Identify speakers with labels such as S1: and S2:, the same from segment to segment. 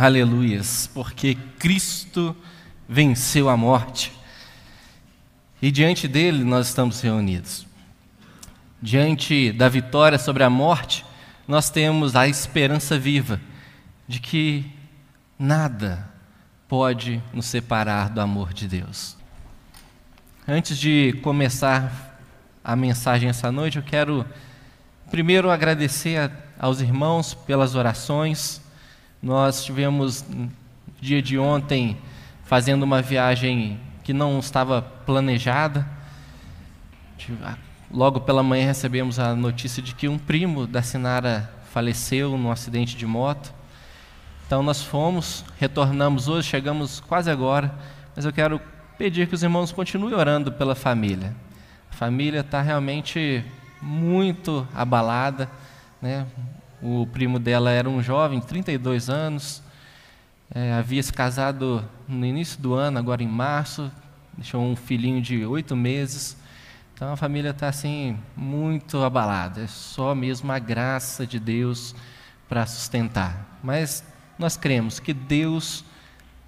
S1: Aleluias, porque Cristo venceu a morte. E diante dele nós estamos reunidos. Diante da vitória sobre a morte, nós temos a esperança viva de que nada pode nos separar do amor de Deus. Antes de começar a mensagem essa noite, eu quero primeiro agradecer aos irmãos pelas orações nós tivemos, no dia de ontem, fazendo uma viagem que não estava planejada. Logo pela manhã recebemos a notícia de que um primo da Sinara faleceu num acidente de moto. Então nós fomos, retornamos hoje, chegamos quase agora, mas eu quero pedir que os irmãos continuem orando pela família. A família está realmente muito abalada, né? O primo dela era um jovem, 32 anos, é, havia se casado no início do ano, agora em março, deixou um filhinho de oito meses. Então a família está assim muito abalada. É só mesmo a graça de Deus para sustentar. Mas nós cremos que Deus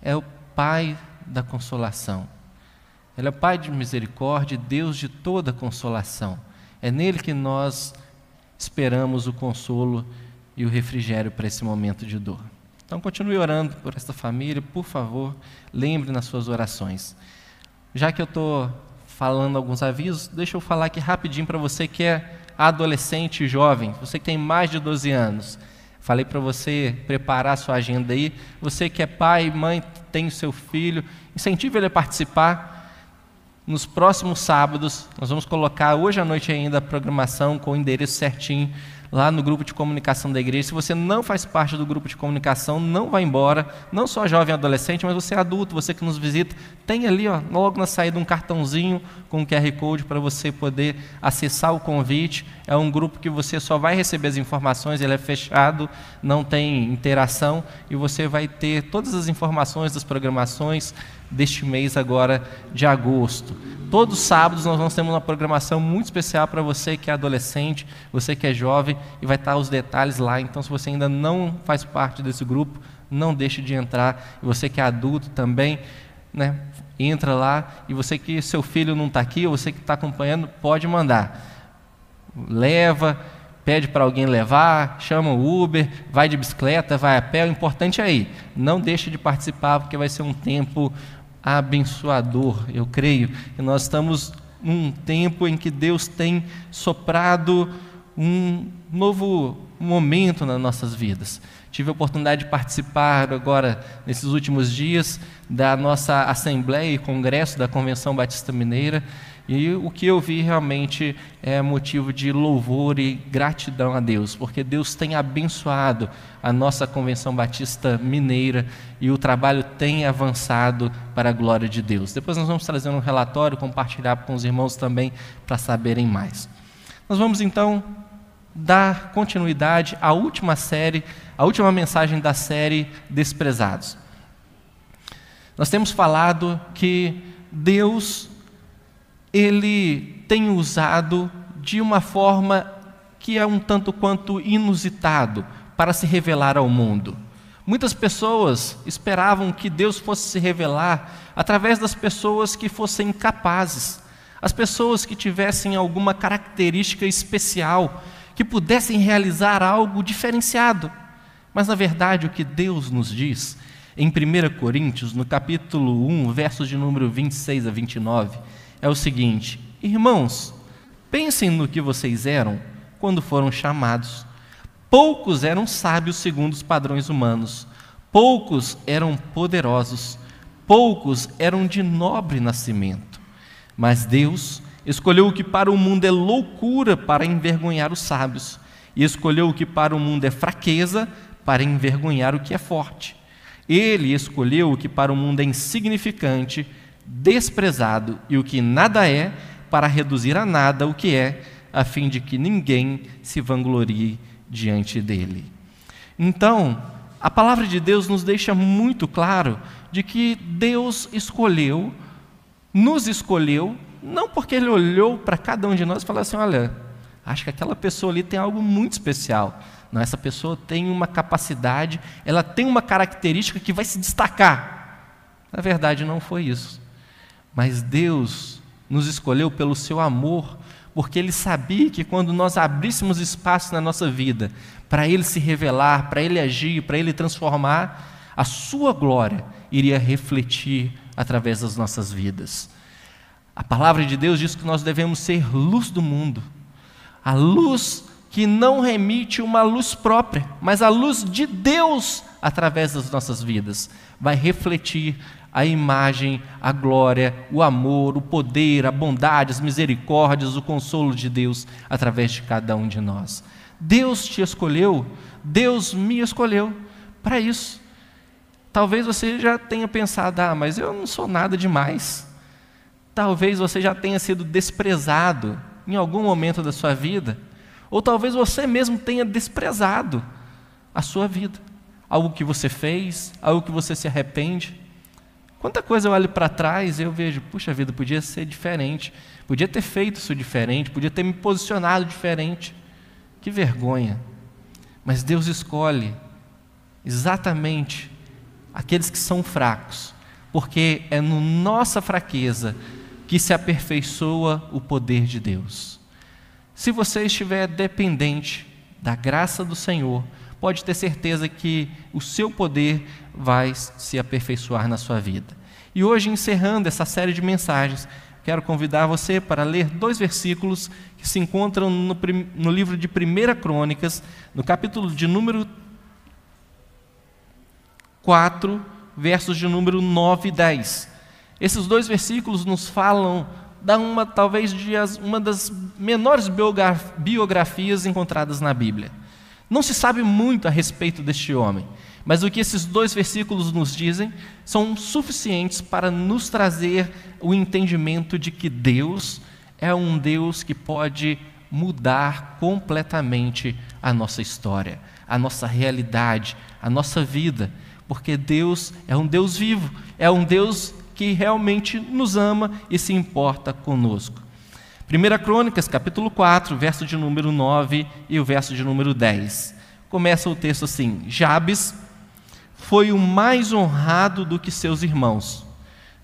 S1: é o Pai da consolação. Ele é o Pai de misericórdia, Deus de toda consolação. É nele que nós esperamos o consolo e o refrigério para esse momento de dor. Então continue orando por esta família, por favor, lembre nas suas orações. Já que eu estou falando alguns avisos, deixa eu falar aqui rapidinho para você que é adolescente jovem, você que tem mais de 12 anos. Falei para você preparar a sua agenda aí. Você que é pai, mãe, tem o seu filho, incentive ele a participar. Nos próximos sábados, nós vamos colocar hoje à noite ainda a programação com o endereço certinho lá no grupo de comunicação da igreja. Se você não faz parte do grupo de comunicação, não vá embora. Não só jovem adolescente, mas você é adulto, você que nos visita, tem ali, ó, logo na saída, um cartãozinho com QR Code para você poder acessar o convite. É um grupo que você só vai receber as informações, ele é fechado, não tem interação e você vai ter todas as informações das programações deste mês agora de agosto. Todos os sábados nós vamos ter uma programação muito especial para você que é adolescente, você que é jovem, e vai estar os detalhes lá. Então, se você ainda não faz parte desse grupo, não deixe de entrar. E você que é adulto também, né, entra lá. E você que seu filho não está aqui, ou você que está acompanhando, pode mandar. Leva, pede para alguém levar, chama o Uber, vai de bicicleta, vai a pé. O importante é ir. Não deixe de participar, porque vai ser um tempo abençoador. Eu creio que nós estamos num tempo em que Deus tem soprado um novo momento nas nossas vidas. Tive a oportunidade de participar agora, nesses últimos dias, da nossa Assembleia e Congresso da Convenção Batista Mineira, e o que eu vi realmente é motivo de louvor e gratidão a Deus, porque Deus tem abençoado a nossa Convenção Batista Mineira e o trabalho tem avançado para a glória de Deus. Depois nós vamos trazer um relatório, compartilhar com os irmãos também para saberem mais. Nós vamos então dar continuidade à última série, à última mensagem da série Desprezados. Nós temos falado que Deus ele tem usado de uma forma que é um tanto quanto inusitado para se revelar ao mundo. Muitas pessoas esperavam que Deus fosse se revelar através das pessoas que fossem capazes, as pessoas que tivessem alguma característica especial, que pudessem realizar algo diferenciado. Mas na verdade o que Deus nos diz em 1 Coríntios, no capítulo 1, versos de número 26 a 29, é o seguinte: Irmãos, pensem no que vocês eram quando foram chamados. Poucos eram sábios segundo os padrões humanos, poucos eram poderosos, poucos eram de nobre nascimento. Mas Deus escolheu o que para o mundo é loucura para envergonhar os sábios, e escolheu o que para o mundo é fraqueza para envergonhar o que é forte. Ele escolheu o que para o mundo é insignificante desprezado e o que nada é, para reduzir a nada o que é, a fim de que ninguém se vanglorie diante dele. Então, a palavra de Deus nos deixa muito claro de que Deus escolheu, nos escolheu, não porque Ele olhou para cada um de nós e falou assim: olha, acho que aquela pessoa ali tem algo muito especial. Não, essa pessoa tem uma capacidade, ela tem uma característica que vai se destacar. Na verdade, não foi isso. Mas Deus nos escolheu pelo seu amor, porque Ele sabia que quando nós abríssemos espaço na nossa vida para Ele se revelar, para Ele agir, para Ele transformar, a Sua glória iria refletir através das nossas vidas. A palavra de Deus diz que nós devemos ser luz do mundo, a luz que não remite uma luz própria, mas a luz de Deus através das nossas vidas, vai refletir a imagem, a glória, o amor, o poder, a bondade, as misericórdias, o consolo de Deus através de cada um de nós. Deus te escolheu, Deus me escolheu para isso. Talvez você já tenha pensado, ah, mas eu não sou nada demais. Talvez você já tenha sido desprezado em algum momento da sua vida ou talvez você mesmo tenha desprezado a sua vida, algo que você fez, algo que você se arrepende. Quanta coisa eu olho para trás e eu vejo, puxa vida, podia ser diferente, podia ter feito isso diferente, podia ter me posicionado diferente. Que vergonha. Mas Deus escolhe exatamente aqueles que são fracos, porque é no nossa fraqueza que se aperfeiçoa o poder de Deus. Se você estiver dependente da graça do Senhor, pode ter certeza que o seu poder vai se aperfeiçoar na sua vida. E hoje, encerrando essa série de mensagens, quero convidar você para ler dois versículos que se encontram no, no livro de 1 Crônicas, no capítulo de número 4, versos de número 9 e 10. Esses dois versículos nos falam da uma talvez de as, uma das menores biografias encontradas na Bíblia. Não se sabe muito a respeito deste homem, mas o que esses dois versículos nos dizem são suficientes para nos trazer o entendimento de que Deus é um Deus que pode mudar completamente a nossa história, a nossa realidade, a nossa vida, porque Deus é um Deus vivo, é um Deus que realmente nos ama e se importa conosco. 1 Crônicas, capítulo 4, verso de número 9 e o verso de número 10. Começa o texto assim: Jabes foi o mais honrado do que seus irmãos.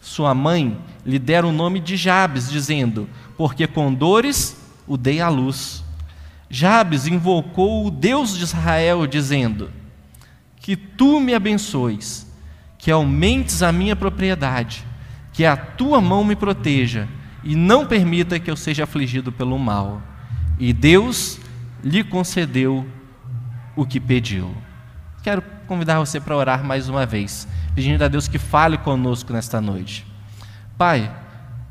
S1: Sua mãe lhe dera o nome de Jabes, dizendo: Porque com dores o dei à luz. Jabes invocou o Deus de Israel, dizendo: Que tu me abençoes que aumentes a minha propriedade, que a tua mão me proteja e não permita que eu seja afligido pelo mal. E Deus lhe concedeu o que pediu. Quero convidar você para orar mais uma vez, pedindo a Deus que fale conosco nesta noite. Pai,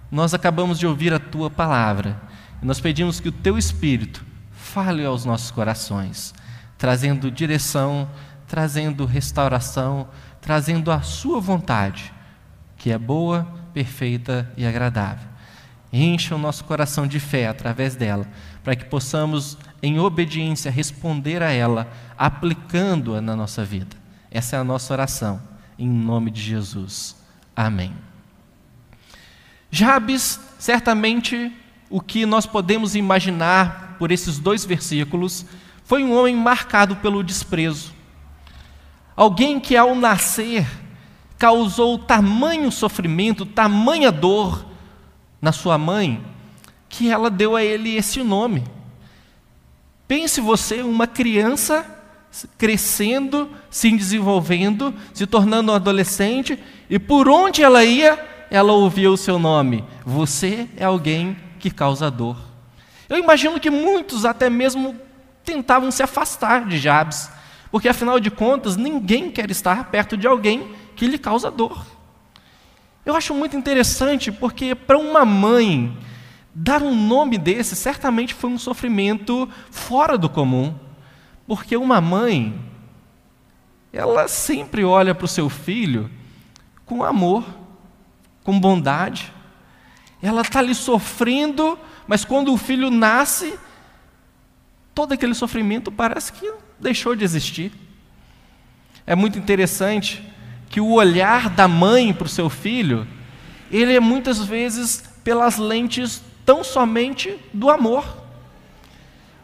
S1: nós acabamos de ouvir a tua palavra e nós pedimos que o teu Espírito fale aos nossos corações, trazendo direção, trazendo restauração, trazendo a sua vontade, que é boa, perfeita e agradável. Encha o nosso coração de fé através dela, para que possamos, em obediência, responder a ela, aplicando-a na nossa vida. Essa é a nossa oração, em nome de Jesus. Amém. Jabes, certamente, o que nós podemos imaginar por esses dois versículos, foi um homem marcado pelo desprezo. Alguém que ao nascer causou tamanho sofrimento, tamanha dor na sua mãe, que ela deu a ele esse nome. Pense você, uma criança crescendo, se desenvolvendo, se tornando um adolescente, e por onde ela ia, ela ouvia o seu nome. Você é alguém que causa dor. Eu imagino que muitos até mesmo tentavam se afastar de Jabes, porque afinal de contas, ninguém quer estar perto de alguém que lhe causa dor. Eu acho muito interessante porque para uma mãe dar um nome desse certamente foi um sofrimento fora do comum, porque uma mãe ela sempre olha para o seu filho com amor, com bondade. Ela está ali sofrendo, mas quando o filho nasce, todo aquele sofrimento parece que deixou de existir. É muito interessante que o olhar da mãe para o seu filho, ele é muitas vezes pelas lentes tão somente do amor.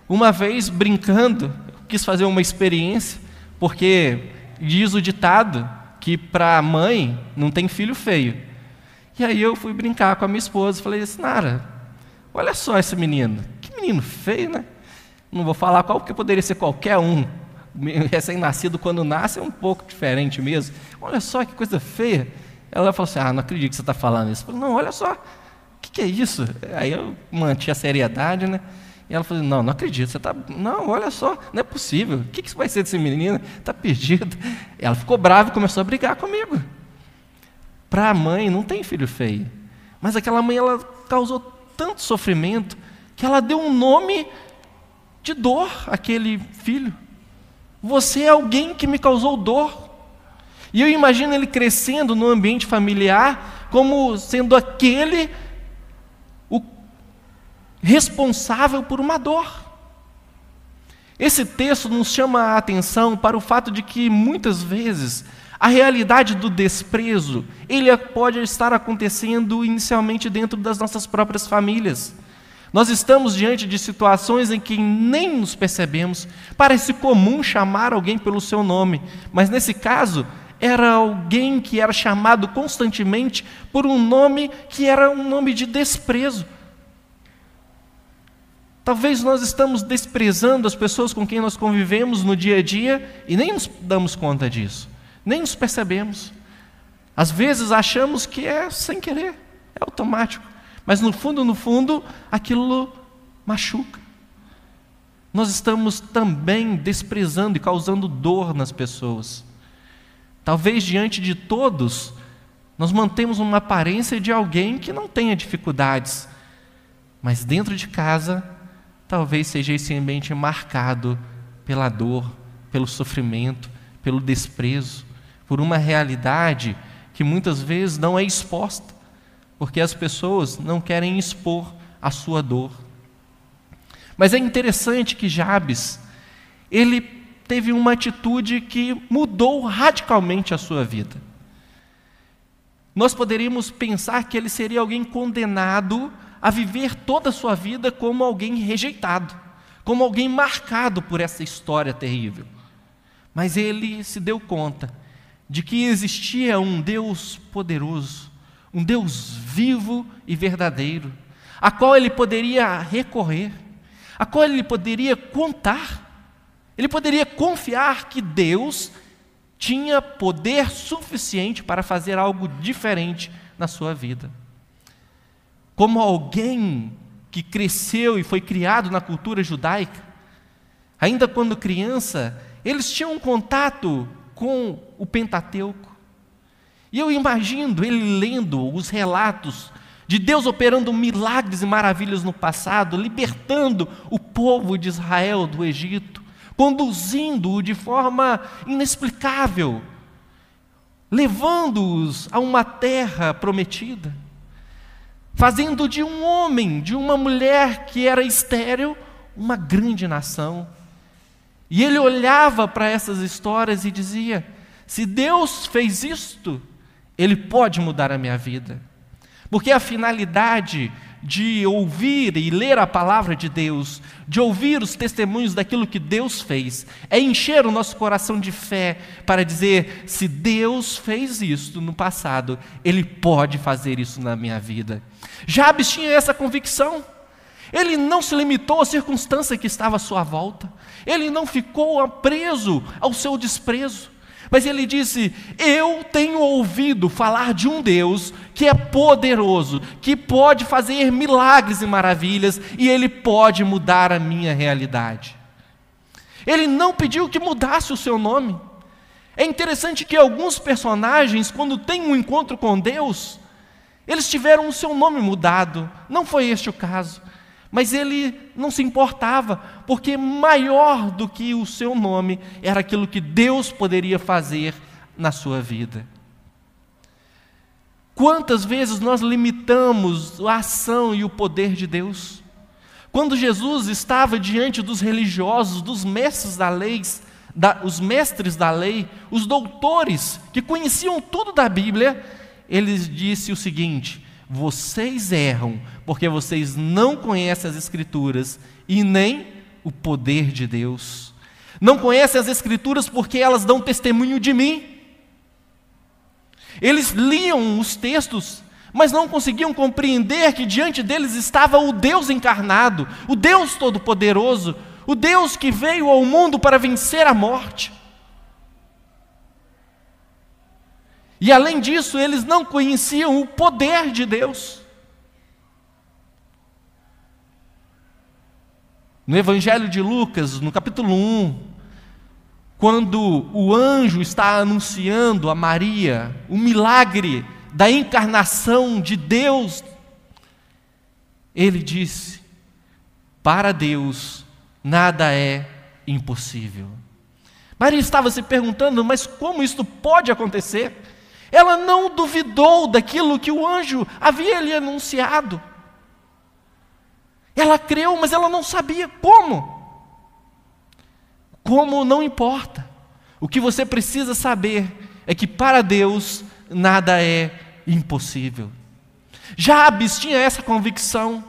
S1: Uma vez brincando, quis fazer uma experiência, porque diz o ditado que para a mãe não tem filho feio. E aí eu fui brincar com a minha esposa e falei assim, Nara, olha só esse menino. Que menino feio, né? Não vou falar qual, porque poderia ser qualquer um. Recém-nascido, quando nasce, é um pouco diferente mesmo. Olha só que coisa feia. Ela falou assim: Ah, não acredito que você está falando isso. Eu falei, não, olha só, o que, que, é isso? Aí eu mantinha a seriedade, né? E ela falou: Não, não acredito, você está. Não, olha só, não é possível. O que, que vai ser desse menino? Está perdido. Ela ficou brava e começou a brigar comigo. Para a mãe, não tem filho feio. Mas aquela mãe, ela causou tanto sofrimento que ela deu um nome de dor àquele filho. Você é alguém que me causou dor. E eu imagino ele crescendo no ambiente familiar como sendo aquele o responsável por uma dor. Esse texto nos chama a atenção para o fato de que muitas vezes a realidade do desprezo, ele pode estar acontecendo inicialmente dentro das nossas próprias famílias. Nós estamos diante de situações em que nem nos percebemos. Parece comum chamar alguém pelo seu nome, mas nesse caso, era alguém que era chamado constantemente por um nome que era um nome de desprezo. Talvez nós estamos desprezando as pessoas com quem nós convivemos no dia a dia e nem nos damos conta disso, nem nos percebemos. Às vezes achamos que é sem querer, é automático. Mas no fundo, no fundo, aquilo machuca. Nós estamos também desprezando e causando dor nas pessoas. Talvez diante de todos, nós mantemos uma aparência de alguém que não tenha dificuldades, mas dentro de casa, talvez seja esse ambiente marcado pela dor, pelo sofrimento, pelo desprezo, por uma realidade que muitas vezes não é exposta porque as pessoas não querem expor a sua dor. Mas é interessante que Jabes, ele teve uma atitude que mudou radicalmente a sua vida. Nós poderíamos pensar que ele seria alguém condenado a viver toda a sua vida como alguém rejeitado, como alguém marcado por essa história terrível. Mas ele se deu conta de que existia um Deus poderoso, um Deus vivo e verdadeiro, a qual ele poderia recorrer, a qual ele poderia contar, ele poderia confiar que Deus tinha poder suficiente para fazer algo diferente na sua vida. Como alguém que cresceu e foi criado na cultura judaica, ainda quando criança, eles tinham contato com o Pentateuco. E eu imagino ele lendo os relatos de Deus operando milagres e maravilhas no passado, libertando o povo de Israel do Egito, conduzindo-o de forma inexplicável, levando-os a uma terra prometida, fazendo de um homem, de uma mulher que era estéril, uma grande nação. E ele olhava para essas histórias e dizia: se Deus fez isto, ele pode mudar a minha vida. Porque a finalidade de ouvir e ler a palavra de Deus, de ouvir os testemunhos daquilo que Deus fez, é encher o nosso coração de fé para dizer: se Deus fez isso no passado, Ele pode fazer isso na minha vida. Jabes tinha essa convicção. Ele não se limitou à circunstância que estava à sua volta, ele não ficou preso ao seu desprezo. Mas ele disse: Eu tenho ouvido falar de um Deus que é poderoso, que pode fazer milagres e maravilhas, e ele pode mudar a minha realidade. Ele não pediu que mudasse o seu nome. É interessante que alguns personagens, quando têm um encontro com Deus, eles tiveram o seu nome mudado. Não foi este o caso. Mas ele não se importava, porque maior do que o seu nome era aquilo que Deus poderia fazer na sua vida. Quantas vezes nós limitamos a ação e o poder de Deus? Quando Jesus estava diante dos religiosos, dos mestres da lei, da, os mestres da lei, os doutores que conheciam tudo da Bíblia, ele disse o seguinte: vocês erram porque vocês não conhecem as Escrituras e nem o poder de Deus. Não conhecem as Escrituras porque elas dão testemunho de mim. Eles liam os textos, mas não conseguiam compreender que diante deles estava o Deus encarnado, o Deus Todo-Poderoso, o Deus que veio ao mundo para vencer a morte. E além disso, eles não conheciam o poder de Deus. No Evangelho de Lucas, no capítulo 1, quando o anjo está anunciando a Maria o milagre da encarnação de Deus, ele disse: Para Deus nada é impossível. Maria estava se perguntando, mas como isto pode acontecer? Ela não duvidou daquilo que o anjo havia lhe anunciado. Ela creu, mas ela não sabia como. Como não importa. O que você precisa saber é que para Deus nada é impossível. Jabes tinha essa convicção.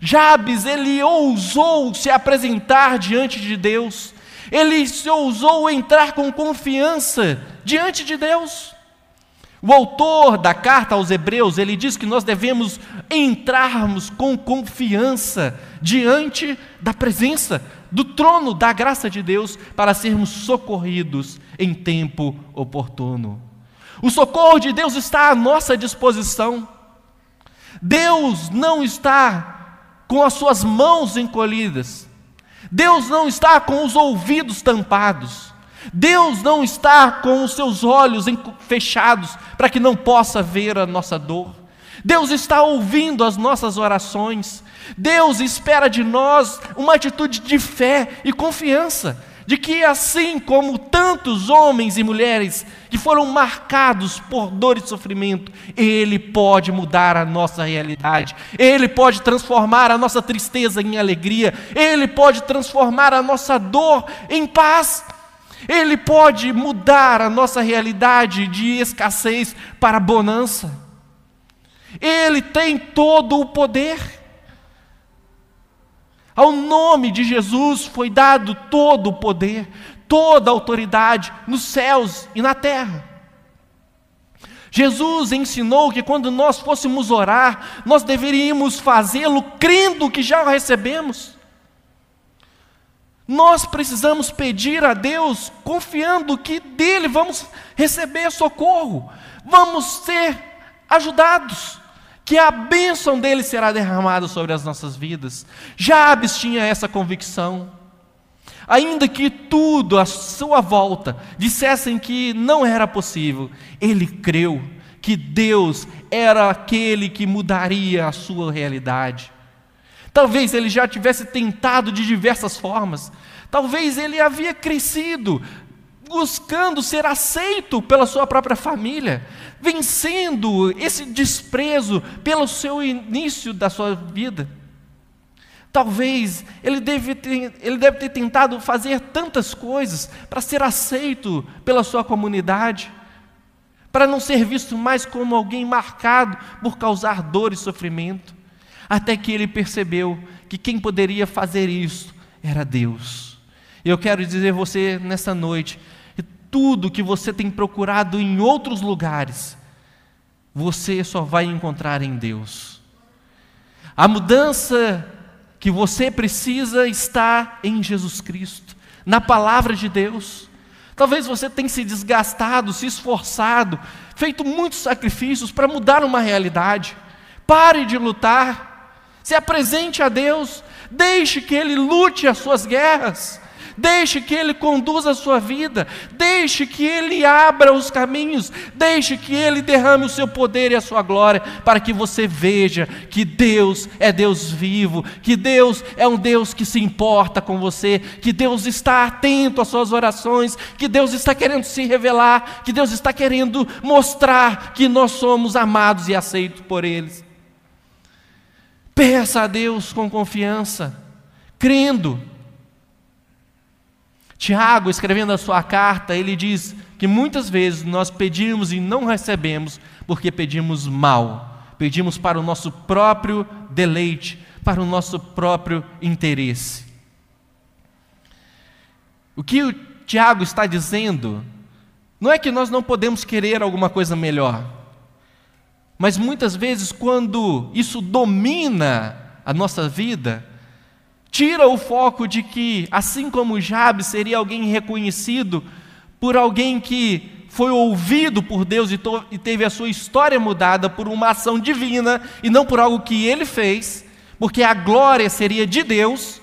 S1: Jabes, ele ousou se apresentar diante de Deus. Ele ousou entrar com confiança diante de Deus. O autor da carta aos Hebreus, ele diz que nós devemos entrarmos com confiança diante da presença do trono da graça de Deus para sermos socorridos em tempo oportuno. O socorro de Deus está à nossa disposição. Deus não está com as suas mãos encolhidas. Deus não está com os ouvidos tampados. Deus não está com os seus olhos fechados para que não possa ver a nossa dor. Deus está ouvindo as nossas orações. Deus espera de nós uma atitude de fé e confiança, de que assim como tantos homens e mulheres que foram marcados por dor e sofrimento, Ele pode mudar a nossa realidade, Ele pode transformar a nossa tristeza em alegria, Ele pode transformar a nossa dor em paz. Ele pode mudar a nossa realidade de escassez para bonança. Ele tem todo o poder. Ao nome de Jesus foi dado todo o poder, toda a autoridade nos céus e na terra. Jesus ensinou que quando nós fôssemos orar, nós deveríamos fazê-lo crendo que já o recebemos. Nós precisamos pedir a Deus confiando que dele vamos receber socorro, vamos ser ajudados, que a bênção dele será derramada sobre as nossas vidas. Jabes tinha essa convicção. Ainda que tudo à sua volta dissessem que não era possível, ele creu que Deus era aquele que mudaria a sua realidade. Talvez ele já tivesse tentado de diversas formas. Talvez ele havia crescido buscando ser aceito pela sua própria família, vencendo esse desprezo pelo seu início da sua vida. Talvez ele deve, ter, ele deve ter tentado fazer tantas coisas para ser aceito pela sua comunidade, para não ser visto mais como alguém marcado por causar dor e sofrimento até que ele percebeu que quem poderia fazer isso era Deus. Eu quero dizer a você nessa noite, tudo que você tem procurado em outros lugares, você só vai encontrar em Deus. A mudança que você precisa está em Jesus Cristo, na palavra de Deus. Talvez você tenha se desgastado, se esforçado, feito muitos sacrifícios para mudar uma realidade. Pare de lutar. Se apresente a Deus, deixe que Ele lute as suas guerras, deixe que Ele conduza a sua vida, deixe que Ele abra os caminhos, deixe que Ele derrame o seu poder e a sua glória, para que você veja que Deus é Deus vivo, que Deus é um Deus que se importa com você, que Deus está atento às suas orações, que Deus está querendo se revelar, que Deus está querendo mostrar que nós somos amados e aceitos por eles. Peça a Deus com confiança, crendo. Tiago, escrevendo a sua carta, ele diz que muitas vezes nós pedimos e não recebemos porque pedimos mal, pedimos para o nosso próprio deleite, para o nosso próprio interesse. O que o Tiago está dizendo não é que nós não podemos querer alguma coisa melhor, mas muitas vezes, quando isso domina a nossa vida, tira o foco de que, assim como Jabes seria alguém reconhecido por alguém que foi ouvido por Deus e, e teve a sua história mudada por uma ação divina e não por algo que ele fez, porque a glória seria de Deus,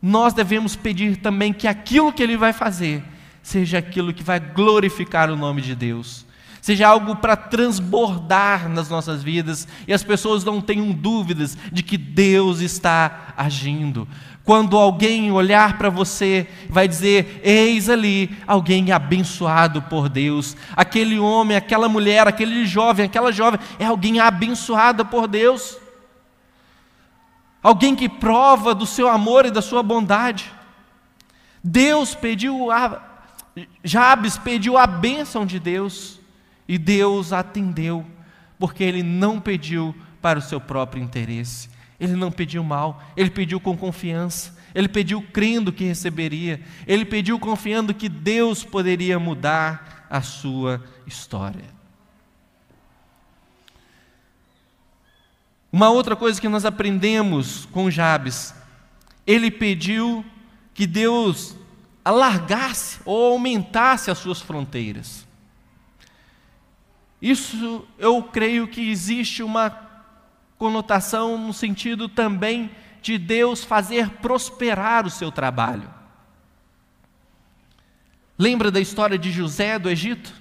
S1: nós devemos pedir também que aquilo que ele vai fazer seja aquilo que vai glorificar o nome de Deus, seja algo para transbordar nas nossas vidas e as pessoas não tenham dúvidas de que Deus está agindo. Quando alguém olhar para você, vai dizer: Eis ali alguém abençoado por Deus. Aquele homem, aquela mulher, aquele jovem, aquela jovem é alguém abençoada por Deus. Alguém que prova do seu amor e da sua bondade. Deus pediu a Jabes pediu a bênção de Deus e Deus atendeu, porque ele não pediu para o seu próprio interesse, ele não pediu mal, ele pediu com confiança, ele pediu crendo que receberia, ele pediu confiando que Deus poderia mudar a sua história. Uma outra coisa que nós aprendemos com Jabes, ele pediu que Deus alargasse ou aumentasse as suas fronteiras. Isso eu creio que existe uma conotação no sentido também de Deus fazer prosperar o seu trabalho. Lembra da história de José do Egito?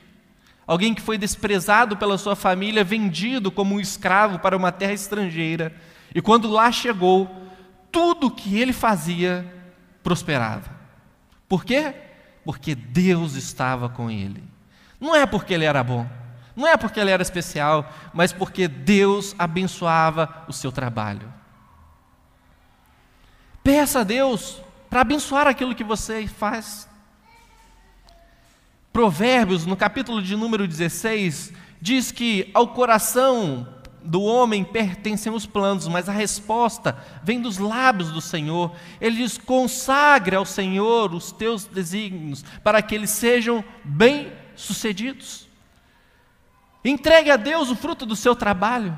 S1: Alguém que foi desprezado pela sua família, vendido como um escravo para uma terra estrangeira, e quando lá chegou, tudo que ele fazia prosperava. Por quê? Porque Deus estava com ele. Não é porque ele era bom, não é porque ele era especial, mas porque Deus abençoava o seu trabalho. Peça a Deus para abençoar aquilo que você faz. Provérbios, no capítulo de número 16, diz que ao coração do homem pertencem os planos, mas a resposta vem dos lábios do Senhor. Ele diz: consagre ao Senhor os teus desígnios, para que eles sejam bem-sucedidos. Entregue a Deus o fruto do seu trabalho.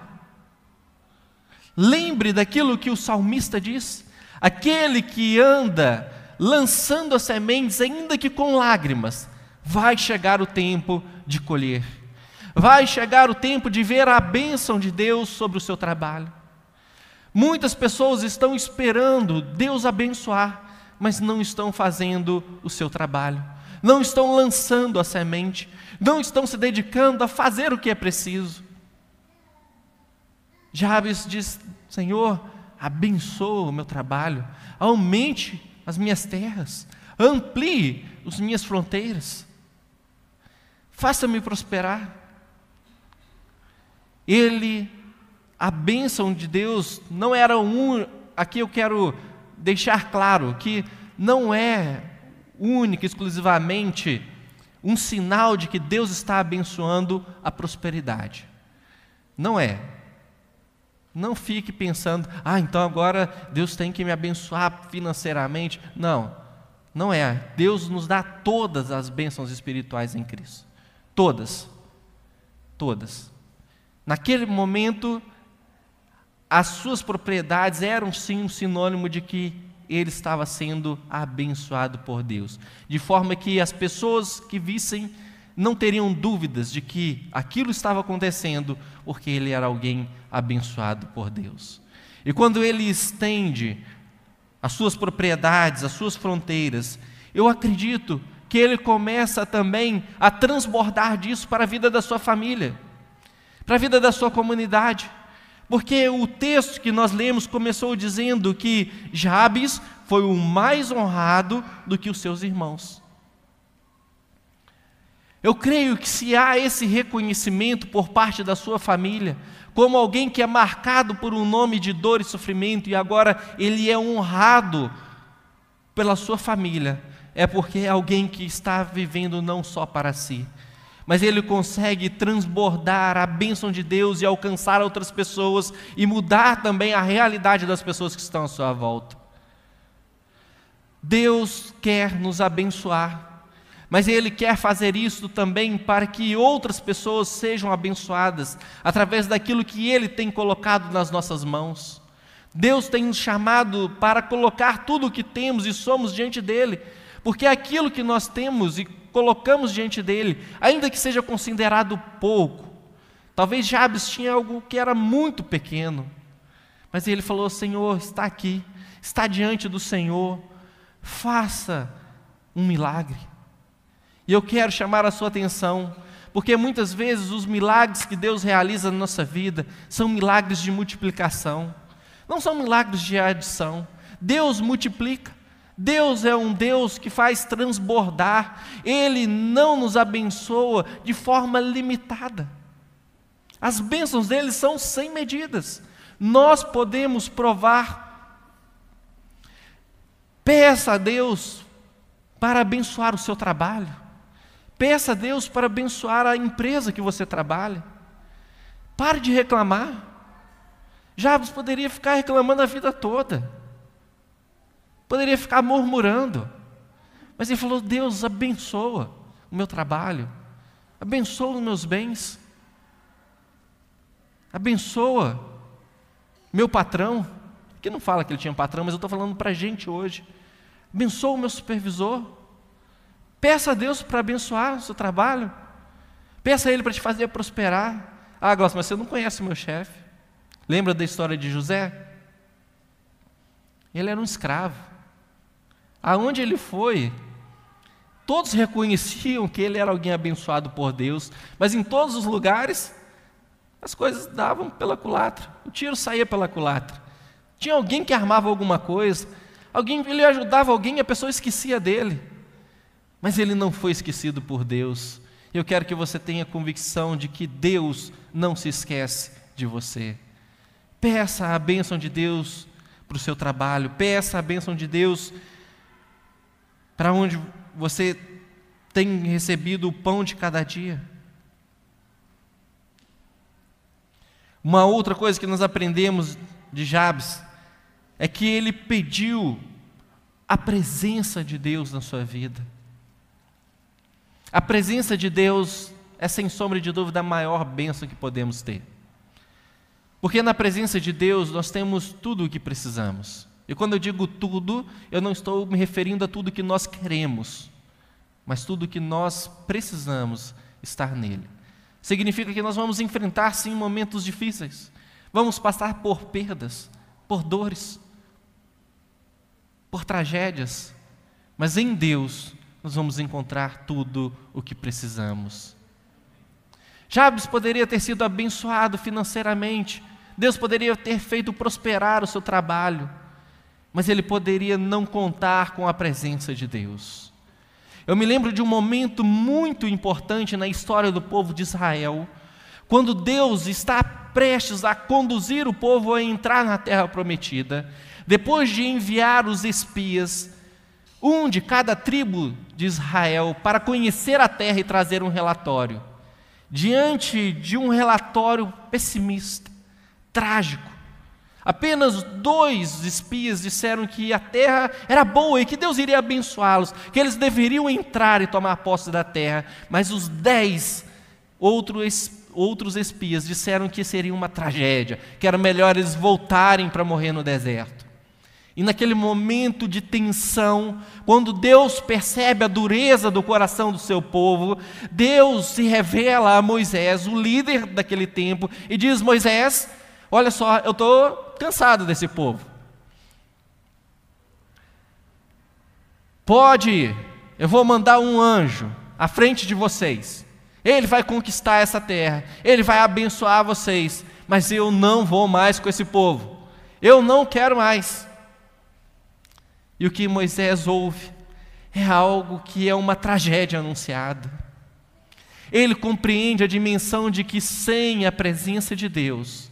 S1: Lembre daquilo que o salmista diz: aquele que anda lançando as sementes, ainda que com lágrimas, vai chegar o tempo de colher. Vai chegar o tempo de ver a bênção de Deus sobre o seu trabalho. Muitas pessoas estão esperando Deus abençoar, mas não estão fazendo o seu trabalho, não estão lançando a semente, não estão se dedicando a fazer o que é preciso. Jabes diz: Senhor, abençoa o meu trabalho, aumente as minhas terras, amplie as minhas fronteiras, faça-me prosperar. Ele, a bênção de Deus não era um. Aqui eu quero deixar claro que não é única, exclusivamente, um sinal de que Deus está abençoando a prosperidade. Não é. Não fique pensando, ah, então agora Deus tem que me abençoar financeiramente. Não, não é. Deus nos dá todas as bênçãos espirituais em Cristo. Todas. Todas. Naquele momento, as suas propriedades eram sim um sinônimo de que ele estava sendo abençoado por Deus, de forma que as pessoas que vissem não teriam dúvidas de que aquilo estava acontecendo porque ele era alguém abençoado por Deus. E quando ele estende as suas propriedades, as suas fronteiras, eu acredito que ele começa também a transbordar disso para a vida da sua família para a vida da sua comunidade. Porque o texto que nós lemos começou dizendo que Jabes foi o mais honrado do que os seus irmãos. Eu creio que se há esse reconhecimento por parte da sua família, como alguém que é marcado por um nome de dor e sofrimento e agora ele é honrado pela sua família, é porque é alguém que está vivendo não só para si, mas ele consegue transbordar a bênção de Deus e alcançar outras pessoas e mudar também a realidade das pessoas que estão à sua volta. Deus quer nos abençoar, mas Ele quer fazer isso também para que outras pessoas sejam abençoadas através daquilo que Ele tem colocado nas nossas mãos. Deus tem nos chamado para colocar tudo o que temos e somos diante dEle, porque aquilo que nós temos e colocamos diante dEle, ainda que seja considerado pouco, talvez Jabes tinha algo que era muito pequeno, mas ele falou: Senhor, está aqui, está diante do Senhor, faça um milagre. E eu quero chamar a sua atenção, porque muitas vezes os milagres que Deus realiza na nossa vida são milagres de multiplicação, não são milagres de adição. Deus multiplica. Deus é um Deus que faz transbordar, Ele não nos abençoa de forma limitada. As bênçãos dele são sem medidas nós podemos provar. Peça a Deus para abençoar o seu trabalho. Peça a Deus para abençoar a empresa que você trabalha. Pare de reclamar. Jabes poderia ficar reclamando a vida toda. Poderia ficar murmurando. Mas ele falou: Deus, abençoa o meu trabalho. Abençoa os meus bens. Abençoa meu patrão, que não fala que ele tinha patrão, mas eu estou falando para a gente hoje. Abençoa o meu supervisor. Peça a Deus para abençoar o seu trabalho. Peça a Ele para te fazer prosperar. Ah, Glaucio, mas você não conhece o meu chefe. Lembra da história de José? Ele era um escravo. Aonde ele foi, todos reconheciam que ele era alguém abençoado por Deus, mas em todos os lugares as coisas davam pela culatra, o tiro saía pela culatra. Tinha alguém que armava alguma coisa, alguém ele ajudava alguém e a pessoa esquecia dele. Mas ele não foi esquecido por Deus. Eu quero que você tenha convicção de que Deus não se esquece de você. Peça a bênção de Deus para o seu trabalho, peça a bênção de Deus onde você tem recebido o pão de cada dia. Uma outra coisa que nós aprendemos de Jabes é que ele pediu a presença de Deus na sua vida. A presença de Deus é, sem sombra de dúvida, a maior bênção que podemos ter. Porque na presença de Deus nós temos tudo o que precisamos. E quando eu digo tudo, eu não estou me referindo a tudo que nós queremos, mas tudo que nós precisamos estar nele. Significa que nós vamos enfrentar sim momentos difíceis, vamos passar por perdas, por dores, por tragédias, mas em Deus nós vamos encontrar tudo o que precisamos. Jabes poderia ter sido abençoado financeiramente, Deus poderia ter feito prosperar o seu trabalho, mas ele poderia não contar com a presença de Deus. Eu me lembro de um momento muito importante na história do povo de Israel, quando Deus está prestes a conduzir o povo a entrar na terra prometida, depois de enviar os espias, um de cada tribo de Israel, para conhecer a terra e trazer um relatório. Diante de um relatório pessimista, trágico, Apenas dois espias disseram que a terra era boa e que Deus iria abençoá-los, que eles deveriam entrar e tomar posse da terra. Mas os dez outros, espias disseram que seria uma tragédia, que era melhor eles voltarem para morrer no deserto. E naquele momento de tensão, quando Deus percebe a dureza do coração do seu povo, Deus se revela a Moisés, o líder daquele tempo, e diz: Moisés, olha só, eu estou cansado desse povo. Pode ir, eu vou mandar um anjo à frente de vocês. Ele vai conquistar essa terra, ele vai abençoar vocês, mas eu não vou mais com esse povo. Eu não quero mais. E o que Moisés ouve é algo que é uma tragédia anunciada. Ele compreende a dimensão de que sem a presença de Deus,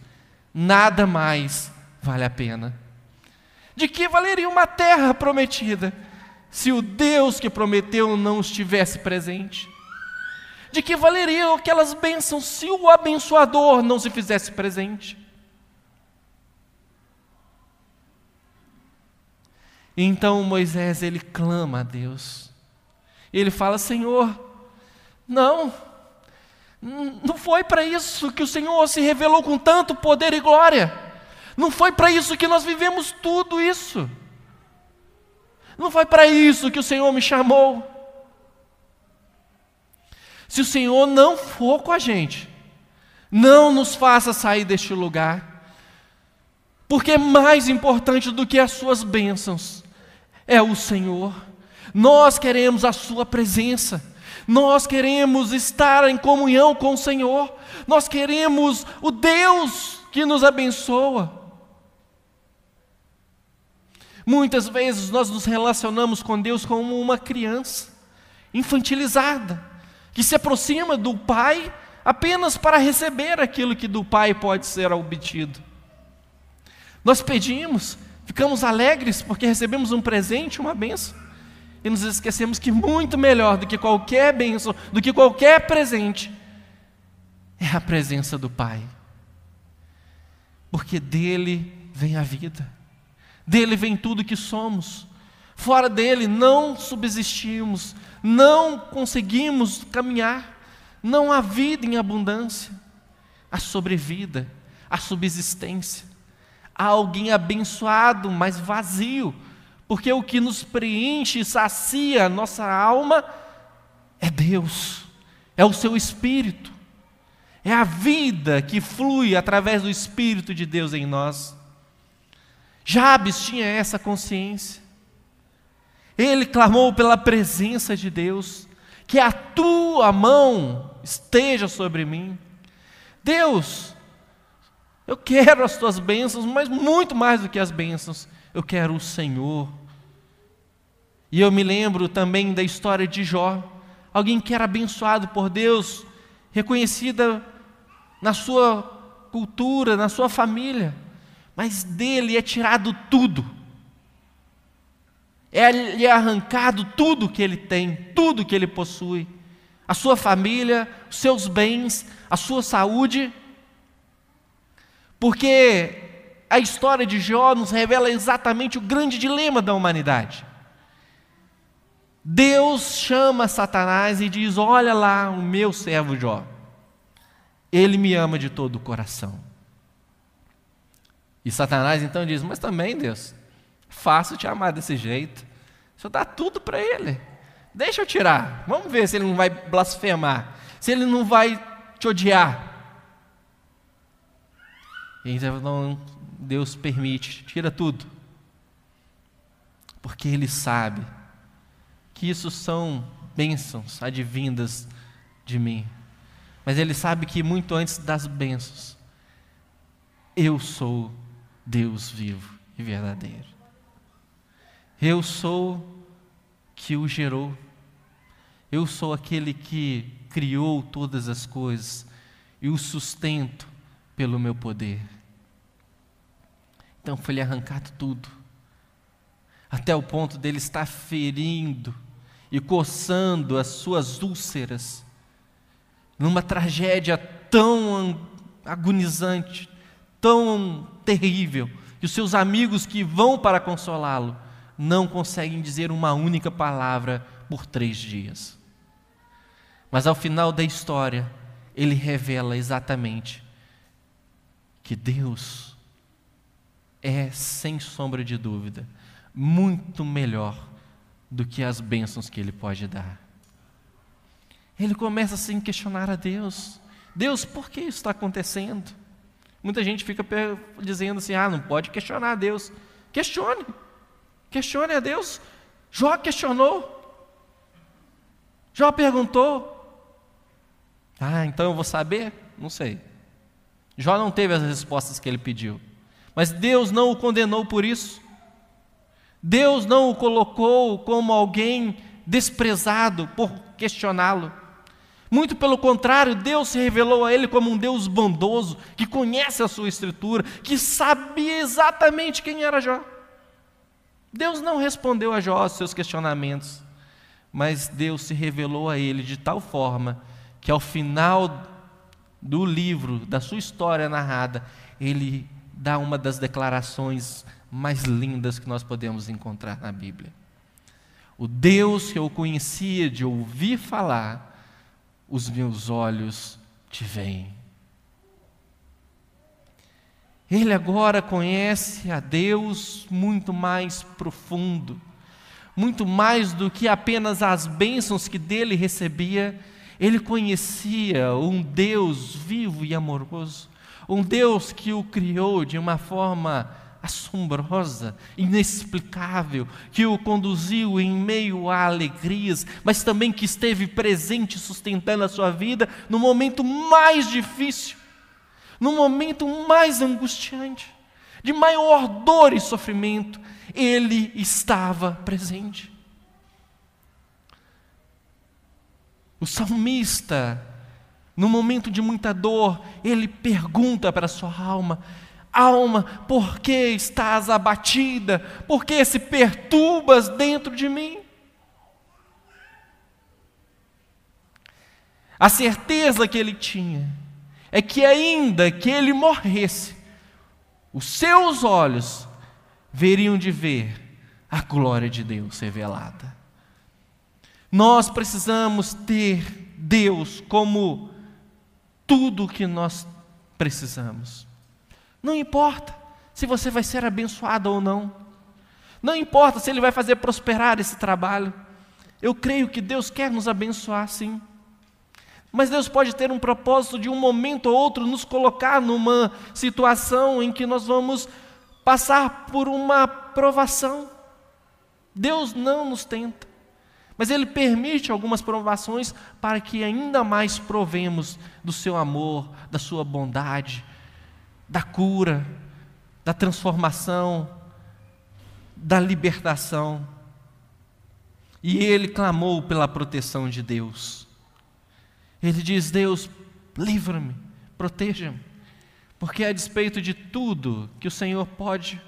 S1: nada mais vale a pena. De que valeria uma terra prometida se o Deus que prometeu não estivesse presente? De que valeriam aquelas bênçãos se o abençoador não se fizesse presente? Então Moisés ele clama a Deus. Ele fala: Senhor, não, não foi para isso que o Senhor se revelou com tanto poder e glória. Não foi para isso que nós vivemos tudo isso. Não foi para isso que o Senhor me chamou. Se o Senhor não for com a gente, não nos faça sair deste lugar, porque mais importante do que as suas bênçãos é o Senhor. Nós queremos a Sua presença, nós queremos estar em comunhão com o Senhor, nós queremos o Deus que nos abençoa. Muitas vezes nós nos relacionamos com Deus como uma criança infantilizada, que se aproxima do Pai apenas para receber aquilo que do Pai pode ser obtido. Nós pedimos, ficamos alegres porque recebemos um presente, uma benção, e nos esquecemos que muito melhor do que qualquer benção, do que qualquer presente, é a presença do Pai. Porque dele vem a vida. Dele vem tudo que somos. Fora dele não subsistimos, não conseguimos caminhar. Não há vida em abundância, há sobrevida, há subsistência. Há alguém abençoado, mas vazio, porque o que nos preenche e sacia a nossa alma é Deus, é o seu Espírito, é a vida que flui através do Espírito de Deus em nós. Jabes tinha essa consciência. Ele clamou pela presença de Deus, que a tua mão esteja sobre mim. Deus, eu quero as tuas bênçãos, mas muito mais do que as bênçãos, eu quero o Senhor. E eu me lembro também da história de Jó, alguém que era abençoado por Deus, reconhecida na sua cultura, na sua família mas dele é tirado tudo. É-lhe arrancado tudo que ele tem, tudo que ele possui. A sua família, os seus bens, a sua saúde. Porque a história de Jó nos revela exatamente o grande dilema da humanidade. Deus chama Satanás e diz: Olha lá o meu servo Jó. Ele me ama de todo o coração. E Satanás então diz: Mas também, Deus, fácil te amar desse jeito. Senhor dá tudo para ele. Deixa eu tirar. Vamos ver se ele não vai blasfemar. Se ele não vai te odiar. E então Deus permite, tira tudo. Porque Ele sabe que isso são bênçãos advindas de mim. Mas Ele sabe que muito antes das bênçãos, eu sou Deus vivo e verdadeiro. Eu sou que o gerou. Eu sou aquele que criou todas as coisas e o sustento pelo meu poder. Então foi-lhe arrancado tudo, até o ponto dele estar ferindo e coçando as suas úlceras, numa tragédia tão agonizante, tão terrível que os seus amigos que vão para consolá-lo não conseguem dizer uma única palavra por três dias. Mas ao final da história, ele revela exatamente que Deus é, sem sombra de dúvida, muito melhor do que as bênçãos que ele pode dar. Ele começa a questionar a Deus: Deus, por que isso está acontecendo? Muita gente fica dizendo assim: ah, não pode questionar a Deus. Questione. Questione a Deus. Jó questionou. Jó perguntou. Ah, então eu vou saber? Não sei. Jó não teve as respostas que ele pediu. Mas Deus não o condenou por isso. Deus não o colocou como alguém desprezado por questioná-lo. Muito pelo contrário, Deus se revelou a ele como um Deus bondoso, que conhece a sua escritura, que sabia exatamente quem era Jó. Deus não respondeu a Jó aos seus questionamentos, mas Deus se revelou a ele de tal forma que ao final do livro, da sua história narrada, ele dá uma das declarações mais lindas que nós podemos encontrar na Bíblia. O Deus que eu conhecia de ouvir falar, os meus olhos te veem. Ele agora conhece a Deus muito mais profundo, muito mais do que apenas as bênçãos que dele recebia, ele conhecia um Deus vivo e amoroso, um Deus que o criou de uma forma assombrosa, inexplicável, que o conduziu em meio a alegrias, mas também que esteve presente sustentando a sua vida no momento mais difícil no momento mais angustiante, de maior dor e sofrimento, Ele estava presente. O salmista, no momento de muita dor, ele pergunta para a sua alma: Alma, por que estás abatida? Por que se perturbas dentro de mim? A certeza que ele tinha é que, ainda que ele morresse, os seus olhos veriam de ver a glória de Deus revelada. Nós precisamos ter Deus como tudo o que nós precisamos. Não importa se você vai ser abençoado ou não. Não importa se Ele vai fazer prosperar esse trabalho. Eu creio que Deus quer nos abençoar, sim. Mas Deus pode ter um propósito de um momento ou outro nos colocar numa situação em que nós vamos passar por uma provação. Deus não nos tenta, mas Ele permite algumas provações para que ainda mais provemos do seu amor, da sua bondade, da cura, da transformação, da libertação. E ele clamou pela proteção de Deus. Ele diz: Deus, livra-me, proteja-me, porque a despeito de tudo que o Senhor pode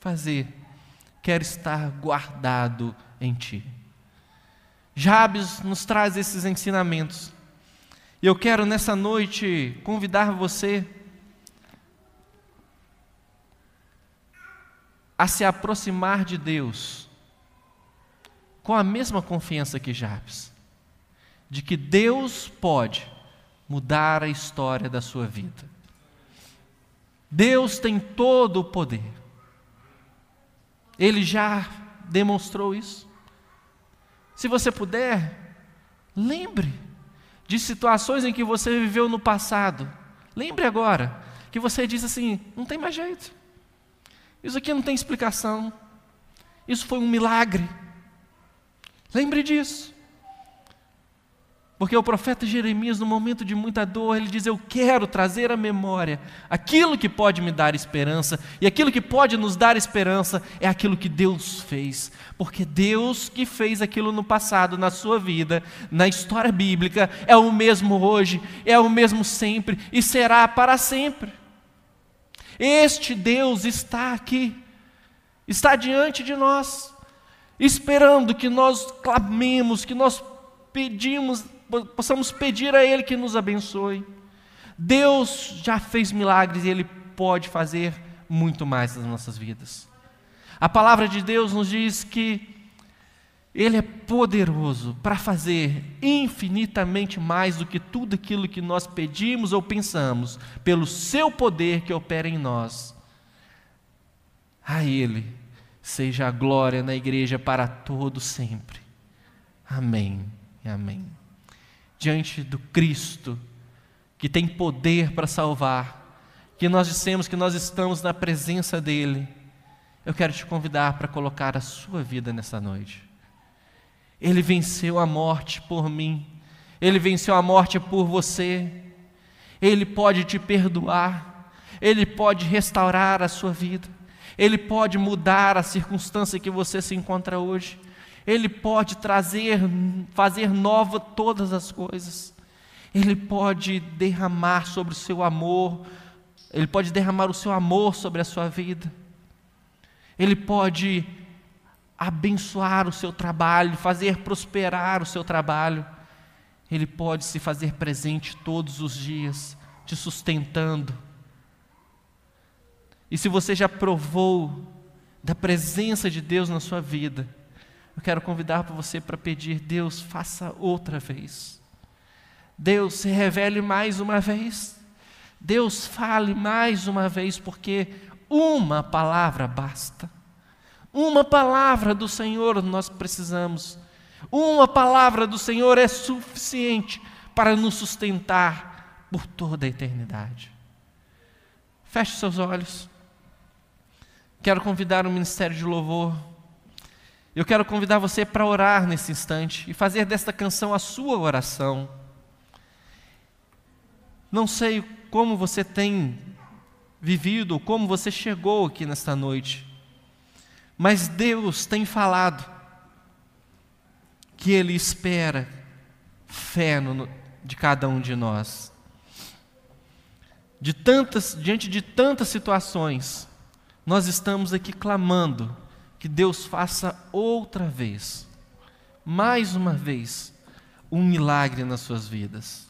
S1: fazer, quer estar guardado em Ti. Jabes nos traz esses ensinamentos. Eu quero nessa noite convidar você a se aproximar de Deus com a mesma confiança que Jabes de que Deus pode mudar a história da sua vida. Deus tem todo o poder. Ele já demonstrou isso. Se você puder, lembre de situações em que você viveu no passado. Lembre agora que você diz assim: não tem mais jeito. Isso aqui não tem explicação. Isso foi um milagre. Lembre disso. Porque o profeta Jeremias, no momento de muita dor, ele diz: Eu quero trazer à memória aquilo que pode me dar esperança, e aquilo que pode nos dar esperança é aquilo que Deus fez. Porque Deus que fez aquilo no passado, na sua vida, na história bíblica, é o mesmo hoje, é o mesmo sempre e será para sempre. Este Deus está aqui, está diante de nós, esperando que nós clamemos, que nós pedimos possamos pedir a Ele que nos abençoe. Deus já fez milagres e Ele pode fazer muito mais nas nossas vidas. A palavra de Deus nos diz que Ele é poderoso para fazer infinitamente mais do que tudo aquilo que nós pedimos ou pensamos, pelo Seu poder que opera em nós. A Ele seja a glória na igreja para todo sempre. Amém amém diante do Cristo, que tem poder para salvar, que nós dissemos que nós estamos na presença dEle, eu quero te convidar para colocar a sua vida nessa noite. Ele venceu a morte por mim, Ele venceu a morte por você, Ele pode te perdoar, Ele pode restaurar a sua vida, Ele pode mudar a circunstância que você se encontra hoje. Ele pode trazer, fazer nova todas as coisas. Ele pode derramar sobre o seu amor, Ele pode derramar o seu amor sobre a sua vida. Ele pode abençoar o seu trabalho, fazer prosperar o seu trabalho. Ele pode se fazer presente todos os dias, te sustentando. E se você já provou da presença de Deus na sua vida, eu quero convidar para você para pedir: Deus, faça outra vez. Deus, se revele mais uma vez. Deus, fale mais uma vez, porque uma palavra basta. Uma palavra do Senhor nós precisamos. Uma palavra do Senhor é suficiente para nos sustentar por toda a eternidade. Feche seus olhos. Quero convidar o ministério de louvor. Eu quero convidar você para orar nesse instante e fazer desta canção a sua oração. Não sei como você tem vivido, como você chegou aqui nesta noite, mas Deus tem falado que Ele espera fé no, de cada um de nós. De tantas, diante de tantas situações, nós estamos aqui clamando que Deus faça outra vez, mais uma vez, um milagre nas suas vidas.